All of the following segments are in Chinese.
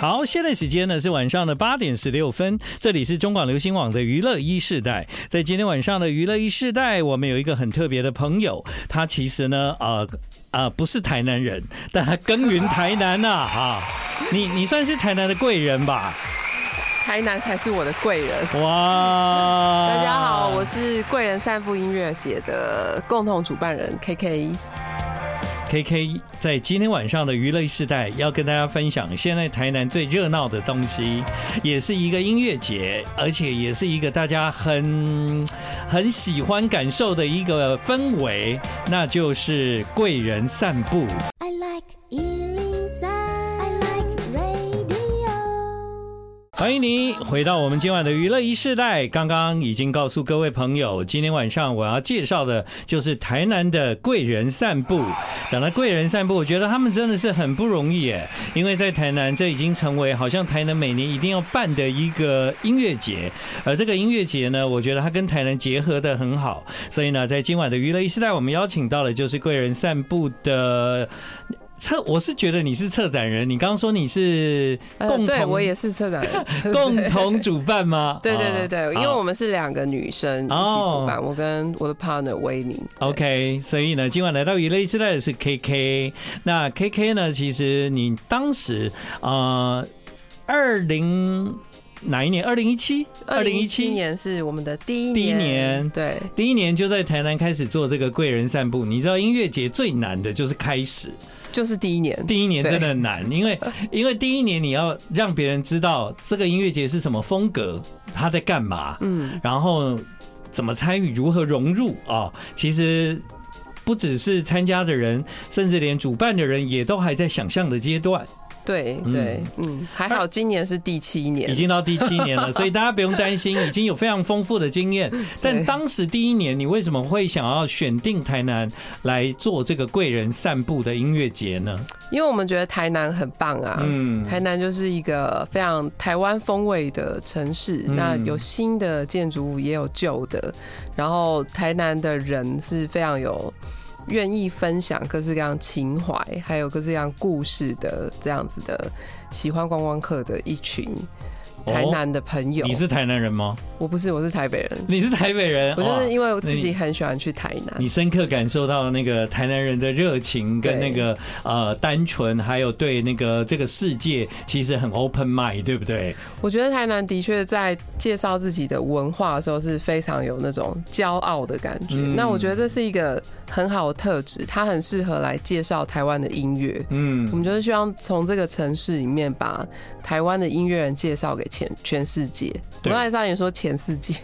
好，现在时间呢是晚上的八点十六分，这里是中广流行网的娱乐一世代。在今天晚上的娱乐一世代，我们有一个很特别的朋友，他其实呢，呃呃，不是台南人，但他耕耘台南呐啊，啊！你你算是台南的贵人吧？台南才是我的贵人哇！大家好，我是贵人散步音乐节的共同主办人 KK。K K K 在今天晚上的娱乐时代要跟大家分享，现在台南最热闹的东西，也是一个音乐节，而且也是一个大家很很喜欢感受的一个氛围，那就是贵人散步。欢迎你回到我们今晚的娱乐一世代。刚刚已经告诉各位朋友，今天晚上我要介绍的就是台南的贵人散步。讲到贵人散步，我觉得他们真的是很不容易耶，因为在台南，这已经成为好像台南每年一定要办的一个音乐节。而这个音乐节呢，我觉得它跟台南结合得很好。所以呢，在今晚的娱乐一世代，我们邀请到的就是贵人散步的。策，我是觉得你是策展人。你刚刚说你是共同，对，我也是策展人，共同主办吗？对对对对，因为我们是两个女生一起主办，我跟我的 partner 威宁。OK，所以呢，今晚来到娱乐一世代的是 KK。那 KK 呢，其实你当时呃，二零哪一年？二零一七，二零一七年是我们的第一年，第一年，对，第一年就在台南开始做这个贵人散步。你知道音乐节最难的就是开始。就是第一年，第一年真的很难，因为 因为第一年你要让别人知道这个音乐节是什么风格，他在干嘛，嗯，然后怎么参与，如何融入啊，其实不只是参加的人，甚至连主办的人也都还在想象的阶段。对对，嗯，还好今年是第七年，已经到第七年了，所以大家不用担心，已经有非常丰富的经验。但当时第一年，你为什么会想要选定台南来做这个贵人散步的音乐节呢？因为我们觉得台南很棒啊，嗯，台南就是一个非常台湾风味的城市，那有新的建筑物，也有旧的，然后台南的人是非常有。愿意分享各式各样情怀，还有各式各样故事的这样子的喜欢观光客的一群台南的朋友。你是台南人吗？我不是，我是台北人。你是台北人，我就是因为我自己很喜欢去台南。你深刻感受到那个台南人的热情跟那个呃单纯，还有对那个这个世界其实很 open mind，对不对？我觉得台南的确在介绍自己的文化的时候是非常有那种骄傲的感觉。那我觉得这是一个很好的特质，它很适合来介绍台湾的音乐。嗯，我们就是希望从这个城市里面把台湾的音乐人介绍给全全世界。我刚才差点说前。全世界，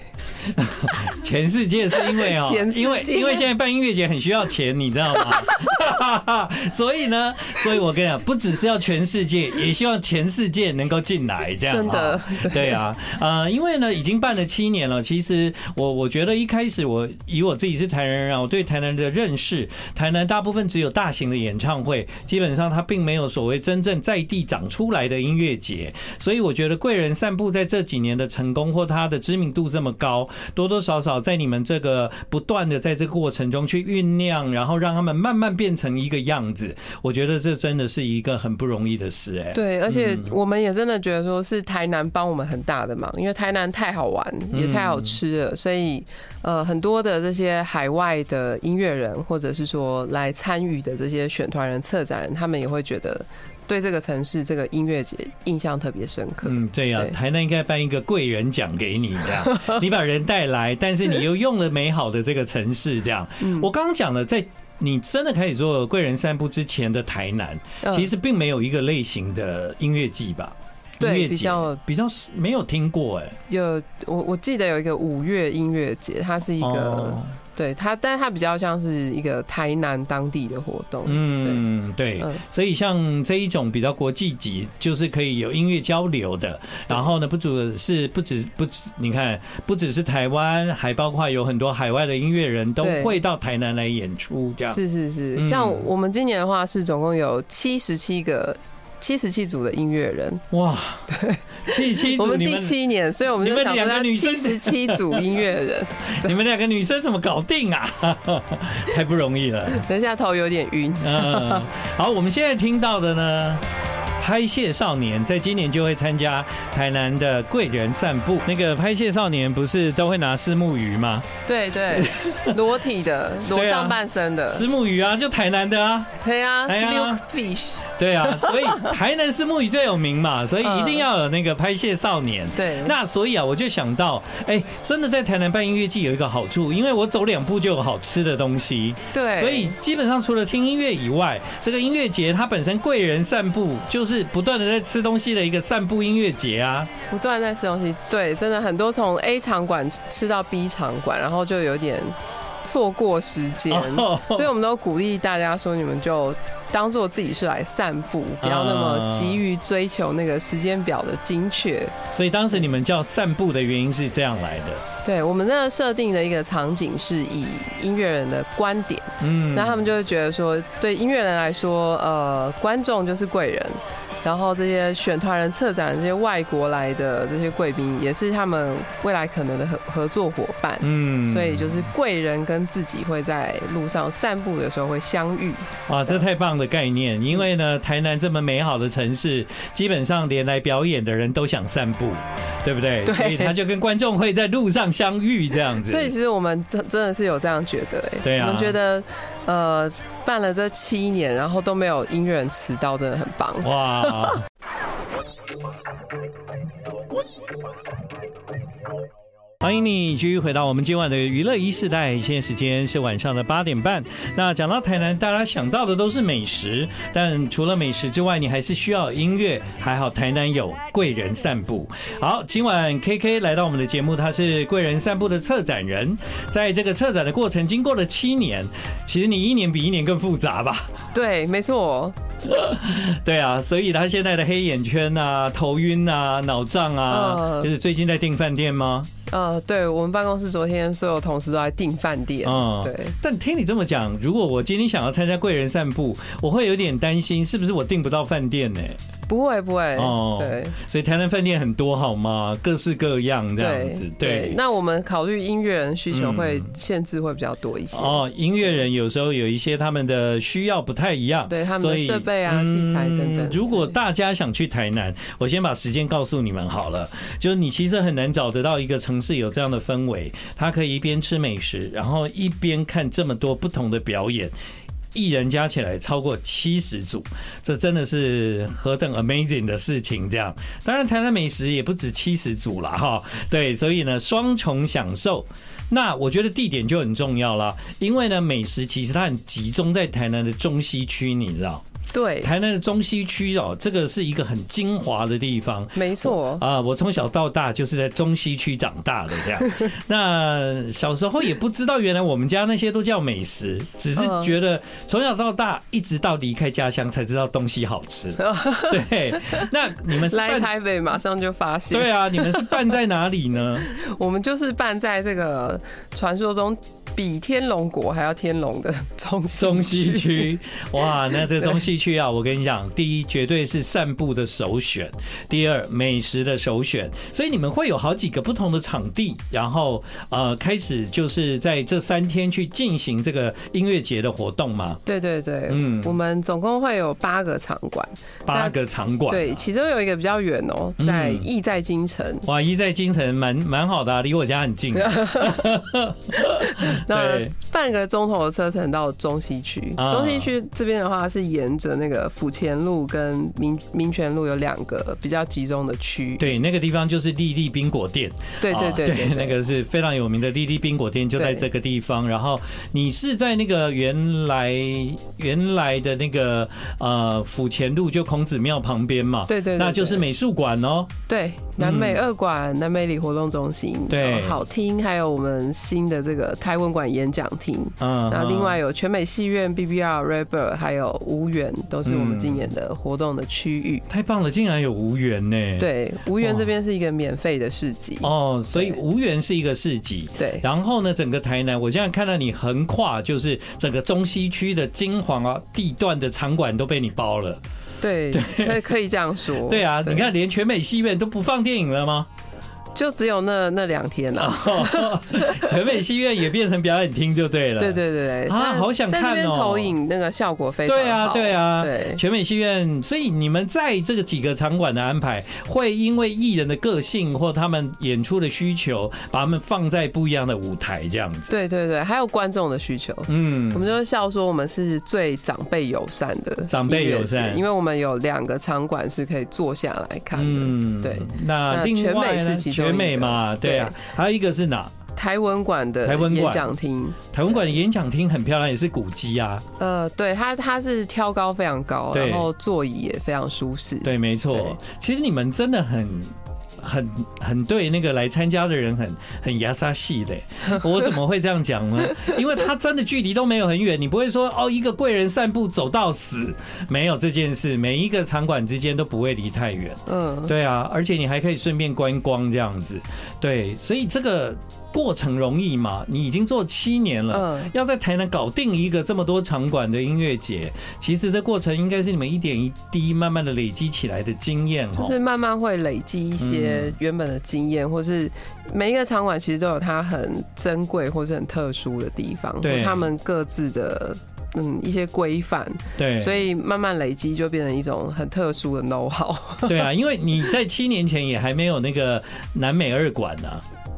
全世界是因为哦，因为因为现在办音乐节很需要钱，你知道吗？所以呢，所以我跟你讲，不只是要全世界，也希望全世界能够进来，这样真的对啊，呃，因为呢，已经办了七年了。其实我我觉得一开始我以我自己是台南人啊，我对台南的认识，台南大部分只有大型的演唱会，基本上它并没有所谓真正在地长出来的音乐节。所以我觉得贵人散步在这几年的成功或他的知知名度这么高，多多少少在你们这个不断的在这个过程中去酝酿，然后让他们慢慢变成一个样子，我觉得这真的是一个很不容易的事哎。对，而且我们也真的觉得说是台南帮我们很大的忙，因为台南太好玩，也太好吃了，所以呃很多的这些海外的音乐人，或者是说来参与的这些选团人、策展人，他们也会觉得。对这个城市这个音乐节印象特别深刻。嗯，对呀、啊，台南应该颁一个贵人奖给你，这样 你把人带来，但是你又用了美好的这个城市，这样。我刚刚讲了，在你真的开始做贵人散步之前的台南，其实并没有一个类型的音乐季吧？对，比较比较没有听过哎。有我我记得有一个五月音乐节，它是一个。对它，但是它比较像是一个台南当地的活动。嗯，对，对，所以像这一种比较国际级，就是可以有音乐交流的。然后呢，不只是不止不止，你看，不只是台湾，还包括有很多海外的音乐人都会到台南来演出。这样是是是，像我们今年的话是总共有七十七个。七十七组的音乐人哇，对，七十七组，我们第七年，所以我们就想说要七十七组音乐人。你们两个女生怎么搞定啊？太不容易了。等一下头有点晕。嗯，好，我们现在听到的呢？拍谢少年在今年就会参加台南的贵人散步。那个拍谢少年不是都会拿虱目鱼吗？对对，裸体的，裸上半身的虱目鱼啊，就台南的啊。对啊，Milk Fish。对啊，所以台南虱目鱼最有名嘛，所以一定要有那个拍谢少年。对，那所以啊，我就想到，哎，真的在台南办音乐季有一个好处，因为我走两步就有好吃的东西。对，所以基本上除了听音乐以外，这个音乐节它本身贵人散步就是。是不断的在吃东西的一个散步音乐节啊，不断在吃东西，对，真的很多从 A 场馆吃到 B 场馆，然后就有点错过时间，所以我们都鼓励大家说，你们就当做自己是来散步，不要那么急于追求那个时间表的精确。所以当时你们叫散步的原因是这样来的。对，我们那个设定的一个场景是以音乐人的观点，嗯，那他们就会觉得说，对音乐人来说，呃，观众就是贵人。然后这些选团人、策展人、这些外国来的这些贵宾，也是他们未来可能的合合作伙伴。嗯，所以就是贵人跟自己会在路上散步的时候会相遇。哇，这太棒的概念！因为呢，台南这么美好的城市，基本上连来表演的人都想散步，对不对？对。所以他就跟观众会在路上相遇这样子。所以其实我们真真的是有这样觉得，哎，对啊，我们觉得呃。办了这七年，然后都没有音乐人迟到，真的很棒。哇！欢迎你继续回到我们今晚的娱乐一世代，现在时间是晚上的八点半。那讲到台南，大家想到的都是美食，但除了美食之外，你还是需要音乐。还好台南有贵人散步。好，今晚 KK 来到我们的节目，他是贵人散步的策展人。在这个策展的过程，经过了七年，其实你一年比一年更复杂吧？对，没错。对啊，所以他现在的黑眼圈啊、头晕啊、脑胀啊，就是最近在订饭店吗？呃，对，我们办公室昨天所有同事都在订饭店。嗯，对。但听你这么讲，如果我今天想要参加贵人散步，我会有点担心，是不是我订不到饭店呢？不会不会哦，对，所以台南饭店很多好吗？各式各样这样子，对。对，那我们考虑音乐人需求会限制会比较多一些。哦，音乐人有时候有一些他们的需要不太一样，对他们的设备啊、器材等等。如果大家想去台南，我先把时间告诉你们好了。就是你其实很难找得到一个城市有这样的氛围，他可以一边吃美食，然后一边看这么多不同的表演。艺人加起来超过七十组，这真的是何等 amazing 的事情！这样，当然台南美食也不止七十组了哈。对，所以呢，双重享受。那我觉得地点就很重要了，因为呢，美食其实它很集中在台南的中西区，你知道。对，台南的中西区哦，这个是一个很精华的地方。没错啊，我从小到大就是在中西区长大的这样。那小时候也不知道，原来我们家那些都叫美食，只是觉得从小到大一直到离开家乡才知道东西好吃。对，那你们是来台北马上就发现？对啊，你们是办在哪里呢？我们就是办在这个传说中。比天龙国还要天龙的中中西区，哇！那这个中西区啊，我跟你讲，第一绝对是散步的首选，第二美食的首选，所以你们会有好几个不同的场地，然后呃，开始就是在这三天去进行这个音乐节的活动吗？对对对，嗯，我们总共会有八个场馆，八个场馆，对，其中有一个比较远哦，在意在京城，哇，意在京城蛮蛮好的啊，离我家很近。那半个钟头的车程到中西区，中西区这边的话是沿着那个府前路跟民民权路有两个比较集中的区。对，那个地方就是丽丽冰果店。对对对对，那个是非常有名的丽丽冰果店，就在这个地方。然后你是在那个原来原来的那个呃府前路，就孔子庙旁边嘛。对对，那就是美术馆哦。对，南美二馆、南美里活动中心。对，好听，还有我们新的这个台湾。馆演讲厅，嗯，然后另外有全美戏院、BBR、Redbird，还有无缘，都是我们今年的活动的区域。太棒了，竟然有无缘呢！对，无缘这边是一个免费的市集哦，所以无缘是一个市集。对，然后呢，整个台南，我现在看到你横跨就是整个中西区的精华啊地段的场馆都被你包了。对，可以可以这样说。对啊，你看连全美戏院都不放电影了吗？就只有那那两天了，全美戏院也变成表演厅就对了。对对对对啊，好想看哦！投影那个效果非常好。对啊对啊，对全美戏院。所以你们在这个几个场馆的安排，会因为艺人的个性或他们演出的需求，把他们放在不一样的舞台这样子。对对对，还有观众的需求。嗯，我们就会笑说我们是最长辈友善的，长辈友善，因为我们有两个场馆是可以坐下来看的。嗯，对。那另外呢？全美美嘛，对啊，还有一个是哪？台文馆的演讲厅，台文馆的演讲厅很漂亮，也是古迹啊。呃，对，它它是挑高非常高，然后座椅也非常舒适。对，没错。其实你们真的很。很很对那个来参加的人很很牙沙系的，我怎么会这样讲呢？因为他真的距离都没有很远，你不会说哦，一个贵人散步走到死，没有这件事，每一个场馆之间都不会离太远。嗯，对啊，而且你还可以顺便观光这样子，对，所以这个。过程容易吗？你已经做七年了，要在台南搞定一个这么多场馆的音乐节，其实这过程应该是你们一点一滴慢慢的累积起来的经验，就是慢慢会累积一些原本的经验，或是每一个场馆其实都有它很珍贵或是很特殊的地方，对，他们各自的嗯一些规范，对，所以慢慢累积就变成一种很特殊的 know how。对啊，因为你在七年前也还没有那个南美二馆呢。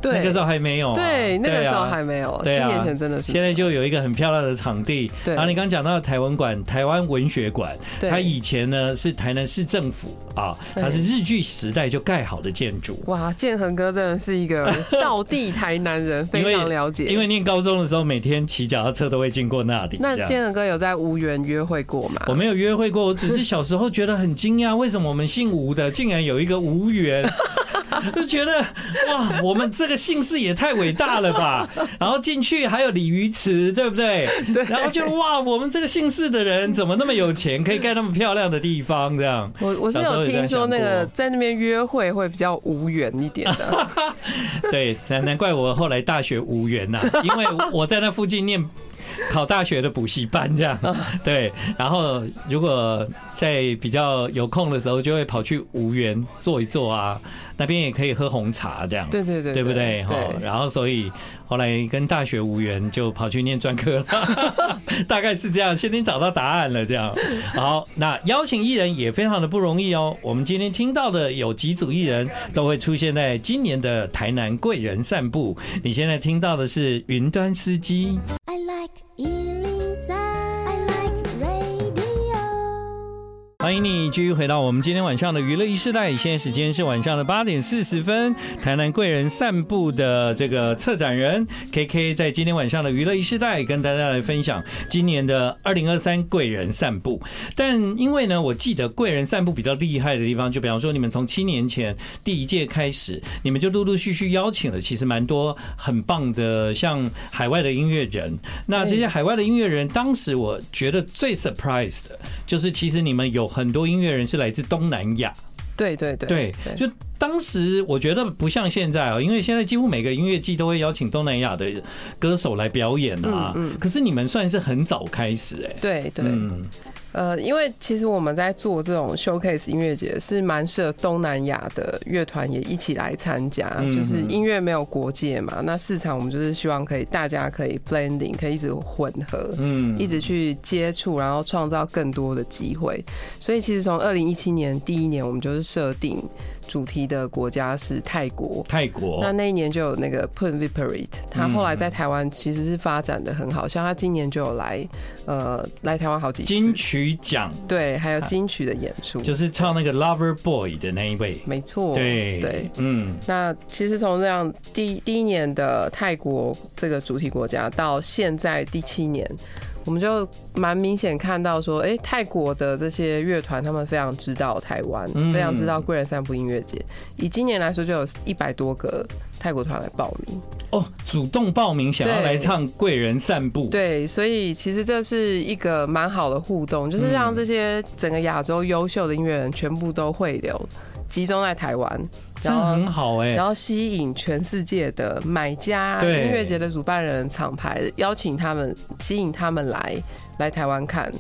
对，那个时候还没有，对，那个时候还没有，七年前真的是。现在就有一个很漂亮的场地，对。然后你刚刚讲到的台文馆、台湾文学馆，它以前呢是台南市政府啊，它是日据时代就盖好的建筑。哇，建恒哥真的是一个 道地台南人，非常了解。因为念高中的时候，每天骑脚踏车都会经过那里。那建恒哥有在无缘约会过吗？我没有约会过，我只是小时候觉得很惊讶，为什么我们姓吴的竟然有一个吴园？就觉得哇，我们这个姓氏也太伟大了吧！然后进去还有鲤鱼池，对不对？对。然后就哇，我们这个姓氏的人怎么那么有钱，可以盖那么漂亮的地方？这样。我我是有听说那个在那边约会会比较无缘一点的。对，难难怪我后来大学无缘呐，因为我在那附近念。考大学的补习班这样，对，然后如果在比较有空的时候，就会跑去无缘坐一坐啊，那边也可以喝红茶这样，对对对，对不对？哈，然后所以后来跟大学无缘，就跑去念专科了，大概是这样。先天找到答案了，这样。好，那邀请艺人也非常的不容易哦。我们今天听到的有几组艺人都会出现在今年的台南贵人散步。你现在听到的是云端司机。欢迎你继续回到我们今天晚上的娱乐一世代，现在时间是晚上的八点四十分。台南贵人散步的这个策展人 KK 在今天晚上的娱乐一世代跟大家来分享今年的二零二三贵人散步。但因为呢，我记得贵人散步比较厉害的地方，就比方说你们从七年前第一届开始，你们就陆陆续续邀请了其实蛮多很棒的像海外的音乐人。那这些海外的音乐人，当时我觉得最 surprise 的就是其实你们有。很多音乐人是来自东南亚，对对对，对，就当时我觉得不像现在啊，因为现在几乎每个音乐季都会邀请东南亚的歌手来表演啊，嗯，可是你们算是很早开始哎，对对。呃，因为其实我们在做这种 showcase 音乐节，是蛮适合东南亚的乐团也一起来参加。就是音乐没有国界嘛，那市场我们就是希望可以大家可以 blending，可以一直混合，嗯，一直去接触，然后创造更多的机会。所以其实从二零一七年第一年，我们就是设定。主题的国家是泰国，泰国。那那一年就有那个 Poon Viparite，他后来在台湾其实是发展的很好，像他今年就有来，呃，来台湾好几次。金曲奖，对，还有金曲的演出，就是唱那个 Lover Boy 的那一位，没错，对对，嗯。那其实从这样第第一年的泰国这个主题国家到现在第七年。我们就蛮明显看到说，哎，泰国的这些乐团他们非常知道台湾，非常知道贵人散步音乐节。以今年来说，就有一百多个泰国团来报名。哦，主动报名想要来唱贵人散步。对，所以其实这是一个蛮好的互动，就是让这些整个亚洲优秀的音乐人全部都汇流，集中在台湾。这样很好哎，然后吸引全世界的买家、音乐节的主办人、厂牌，邀请他们，吸引他们来来台湾看。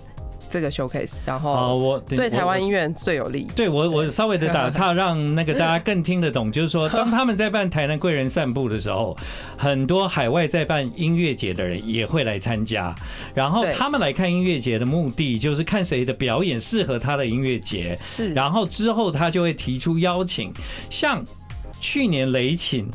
这个 showcase，然后我对台湾音乐最有利。对我，我稍微的打岔，让那个大家更听得懂，就是说，当他们在办台南贵人散步的时候，很多海外在办音乐节的人也会来参加。然后他们来看音乐节的目的，就是看谁的表演适合他的音乐节。是，然后之后他就会提出邀请，像去年雷琴。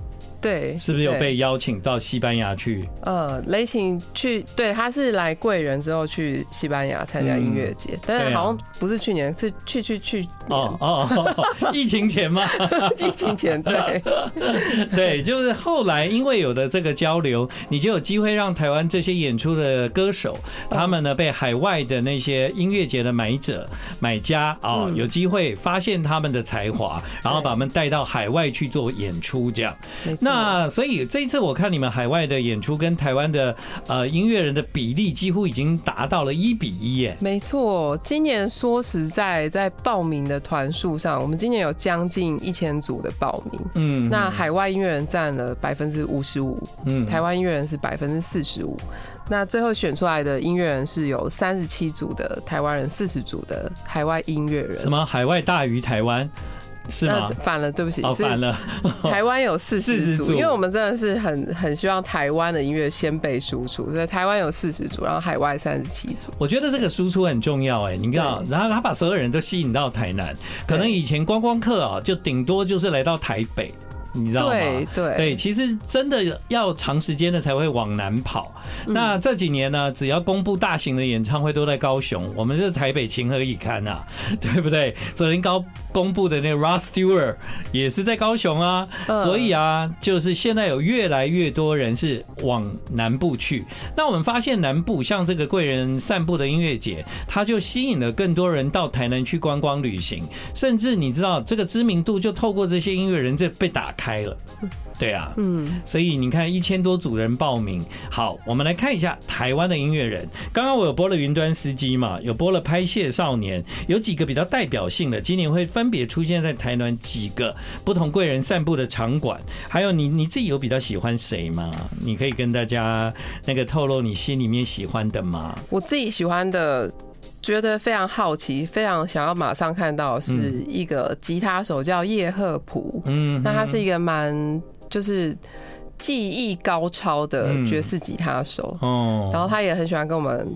对，是不是有被邀请到西班牙去？呃，雷琴去，对，他是来贵人之后去西班牙参加音乐节，但是好像不是去年，是去去去哦哦，疫情前吗？疫情前，对。对，就是后来因为有的这个交流，你就有机会让台湾这些演出的歌手，他们呢被海外的那些音乐节的买者、买家啊，有机会发现他们的才华，然后把他们带到海外去做演出，这样。那那所以这一次我看你们海外的演出跟台湾的呃音乐人的比例几乎已经达到了一比一耶。没错，今年说实在，在报名的团数上，我们今年有将近一千组的报名。嗯，那海外音乐人占了百分之五十五，嗯，台湾音乐人是百分之四十五。那最后选出来的音乐人是有三十七组的台湾人，四十组的海外音乐人。什么海外大于台湾？是吗？反了，对不起，哦，反了。台湾有四十组，因为我们真的是很很希望台湾的音乐先被输出，所以台湾有四十组，然后海外三十七组。我觉得这个输出很重要，哎，你知道，然后他把所有人都吸引到台南，可能以前观光客啊，就顶多就是来到台北，你知道吗？对对对，其实真的要长时间的才会往南跑。那这几年呢，只要公布大型的演唱会都在高雄，我们这台北情何以堪啊？对不对？昨天高公布的那个 Rod Stewart 也是在高雄啊，所以啊，就是现在有越来越多人是往南部去。那我们发现南部像这个贵人散步的音乐节，它就吸引了更多人到台南去观光旅行，甚至你知道这个知名度就透过这些音乐人这被打开了。对啊，嗯，所以你看一千多组人报名，好，我们来看一下台湾的音乐人。刚刚我有播了云端司机嘛，有播了拍谢少年，有几个比较代表性的，今年会分别出现在台南几个不同贵人散步的场馆。还有你你自己有比较喜欢谁吗？你可以跟大家那个透露你心里面喜欢的吗？我自己喜欢的，觉得非常好奇，非常想要马上看到是一个吉他手叫叶赫普，嗯，那他是一个蛮。就是技艺高超的爵士吉他手，哦，然后他也很喜欢跟我们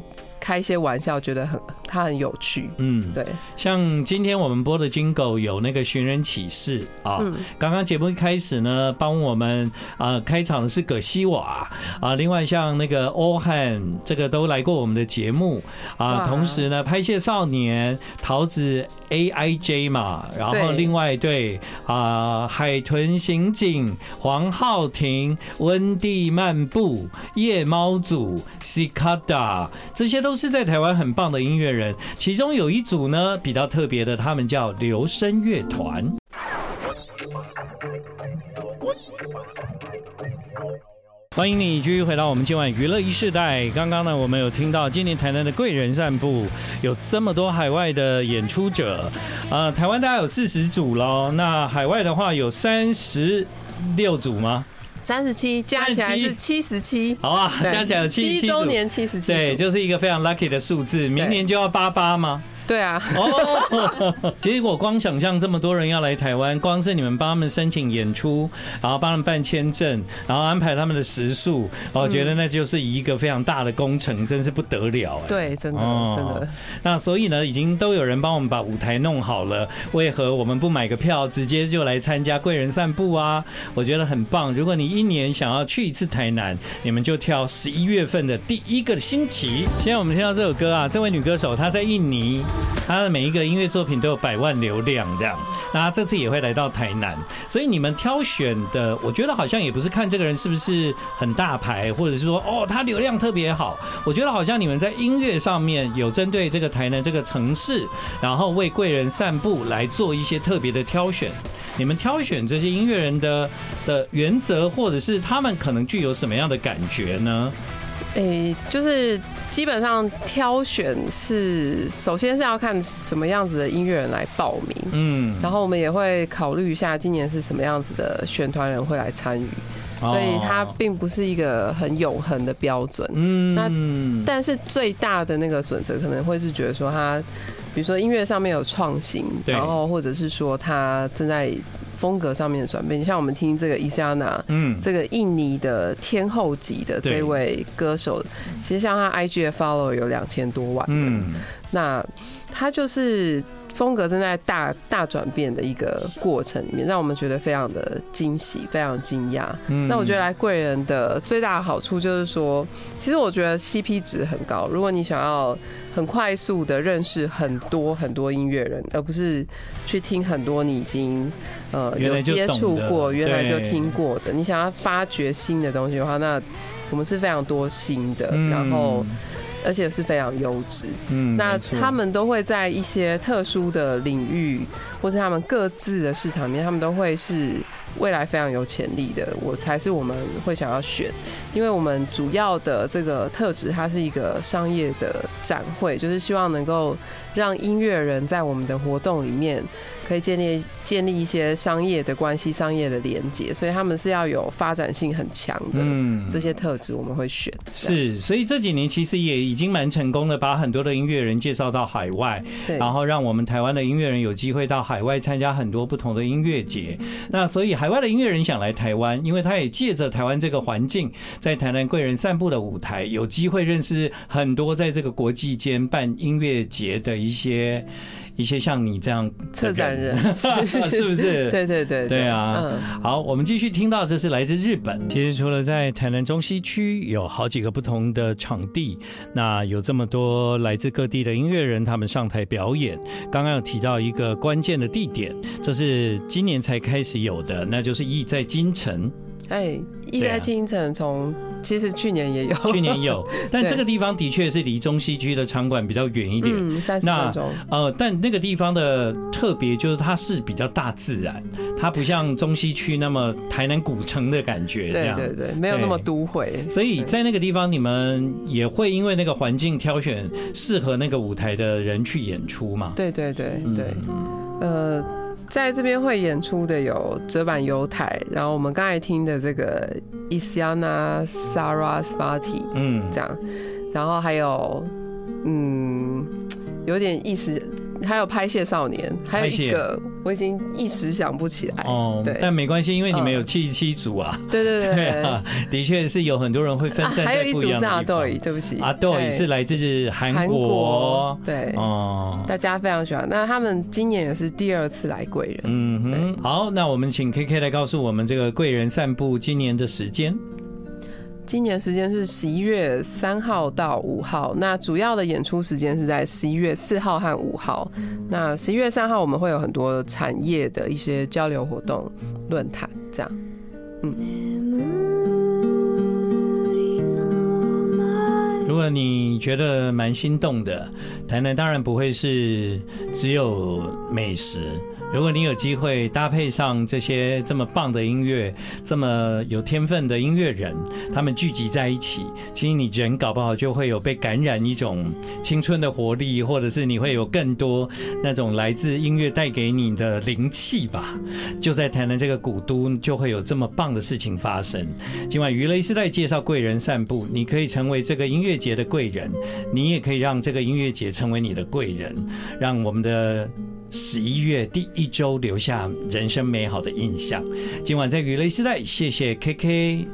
开一些玩笑，觉得很他很有趣，嗯，对。像今天我们播的 Jingle 有那个寻人启事啊，刚刚节目一开始呢，帮我们啊开场的是葛西瓦啊，另外像那个欧汉，这个都来过我们的节目啊，同时呢，拍戏少年桃子 A I J 嘛，然后另外对啊海豚刑警黄浩庭温蒂漫步夜猫组 Cicada 这些都是在台湾很棒的音乐人，其中有一组呢比较特别的，他们叫留声乐团。欢迎你继续回到我们今晚娱乐一世代。刚刚呢，我们有听到今年台南的贵人散步有这么多海外的演出者，呃，台湾大概有四十组喽，那海外的话有三十六组吗？三十七加起来是七。十七，好啊，加起来有七七周年七十七，对，就是一个非常 lucky 的数字，明年就要八八吗？对啊，哦，结果光想象这么多人要来台湾，光是你们帮他们申请演出，然后帮他们办签证，然后安排他们的食宿，我觉得那就是一个非常大的工程，真是不得了哎。对，真的真的。那所以呢，已经都有人帮我们把舞台弄好了，为何我们不买个票，直接就来参加贵人散步啊？我觉得很棒。如果你一年想要去一次台南，你们就挑十一月份的第一个星期。现在我们听到这首歌啊，这位女歌手她在印尼。他的每一个音乐作品都有百万流量这样，那这次也会来到台南，所以你们挑选的，我觉得好像也不是看这个人是不是很大牌，或者是说哦他流量特别好，我觉得好像你们在音乐上面有针对这个台南这个城市，然后为贵人散步来做一些特别的挑选。你们挑选这些音乐人的的原则，或者是他们可能具有什么样的感觉呢？诶、欸，就是基本上挑选是，首先是要看什么样子的音乐人来报名，嗯，然后我们也会考虑一下今年是什么样子的选团人会来参与，所以它并不是一个很永恒的标准，嗯，那但是最大的那个准则可能会是觉得说他，比如说音乐上面有创新，然后或者是说他正在。风格上面的转变，你像我们听这个伊莎娜，嗯，这个印尼的天后级的这位歌手，其实像他 IG 的 follow 有两千多万，嗯，那他就是。风格正在大大转变的一个过程里面，让我们觉得非常的惊喜，非常惊讶。嗯，那我觉得来贵人的最大的好处就是说，其实我觉得 CP 值很高。如果你想要很快速的认识很多很多音乐人，而不是去听很多你已经呃有接触过、原来就听过的，你想要发掘新的东西的话，那我们是非常多新的，然后。而且是非常优质，嗯，那他们都会在一些特殊的领域，或是他们各自的市场里面，他们都会是未来非常有潜力的，我才是我们会想要选，因为我们主要的这个特质，它是一个商业的展会，就是希望能够让音乐人在我们的活动里面。可以建立建立一些商业的关系、商业的连接，所以他们是要有发展性很强的这些特质，我们会选。是，所以这几年其实也已经蛮成功的，把很多的音乐人介绍到海外，对，然后让我们台湾的音乐人有机会到海外参加很多不同的音乐节。那所以海外的音乐人想来台湾，因为他也借着台湾这个环境，在台南贵人散步的舞台，有机会认识很多在这个国际间办音乐节的一些。一些像你这样策展人，是不是？对对对，对啊。好，我们继续听到，这是来自日本。其实除了在台南中西区有好几个不同的场地，那有这么多来自各地的音乐人，他们上台表演。刚刚有提到一个关键的地点，这是今年才开始有的，那就是意在京城。哎，意在京城从。其实去年也有，去年有，但这个地方的确是离中西区的场馆比较远一点，嗯，三十分钟。呃，但那个地方的特别就是它是比较大自然，它不像中西区那么台南古城的感觉，对对对，没有那么都会。所以在那个地方，你们也会因为那个环境挑选适合那个舞台的人去演出嘛？对对对对，呃。在这边会演出的有折板犹太，然后我们刚才听的这个 Isiana Sarasvati，嗯，这样，然后还有，嗯，有点意思。还有拍戏少年，还有一个我已经一时想不起来哦。对，但没关系，因为你们有七十七组啊。对对对，对啊，的确是有很多人会分散在不一样的地方。还有一组是阿豆，对不起，阿豆也是来自韩国。对哦，大家非常喜欢。那他们今年也是第二次来贵人。嗯哼，好，那我们请 KK 来告诉我们这个贵人散步今年的时间。今年时间是十一月三号到五号，那主要的演出时间是在十一月四号和五号。那十一月三号我们会有很多产业的一些交流活动、论坛这样。嗯，如果你觉得蛮心动的，台南当然不会是只有美食。如果你有机会搭配上这些这么棒的音乐，这么有天分的音乐人，他们聚集在一起，其实你人搞不好就会有被感染一种青春的活力，或者是你会有更多那种来自音乐带给你的灵气吧。就在台南这个古都，就会有这么棒的事情发生。今晚娱乐 e 世代介绍贵人散步，你可以成为这个音乐节的贵人，你也可以让这个音乐节成为你的贵人，让我们的。十一月第一周留下人生美好的印象。今晚在娱乐时代，谢谢 KK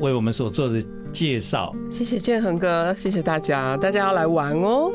为我们所做的介绍。谢谢建恒哥，谢谢大家，大家要来玩哦。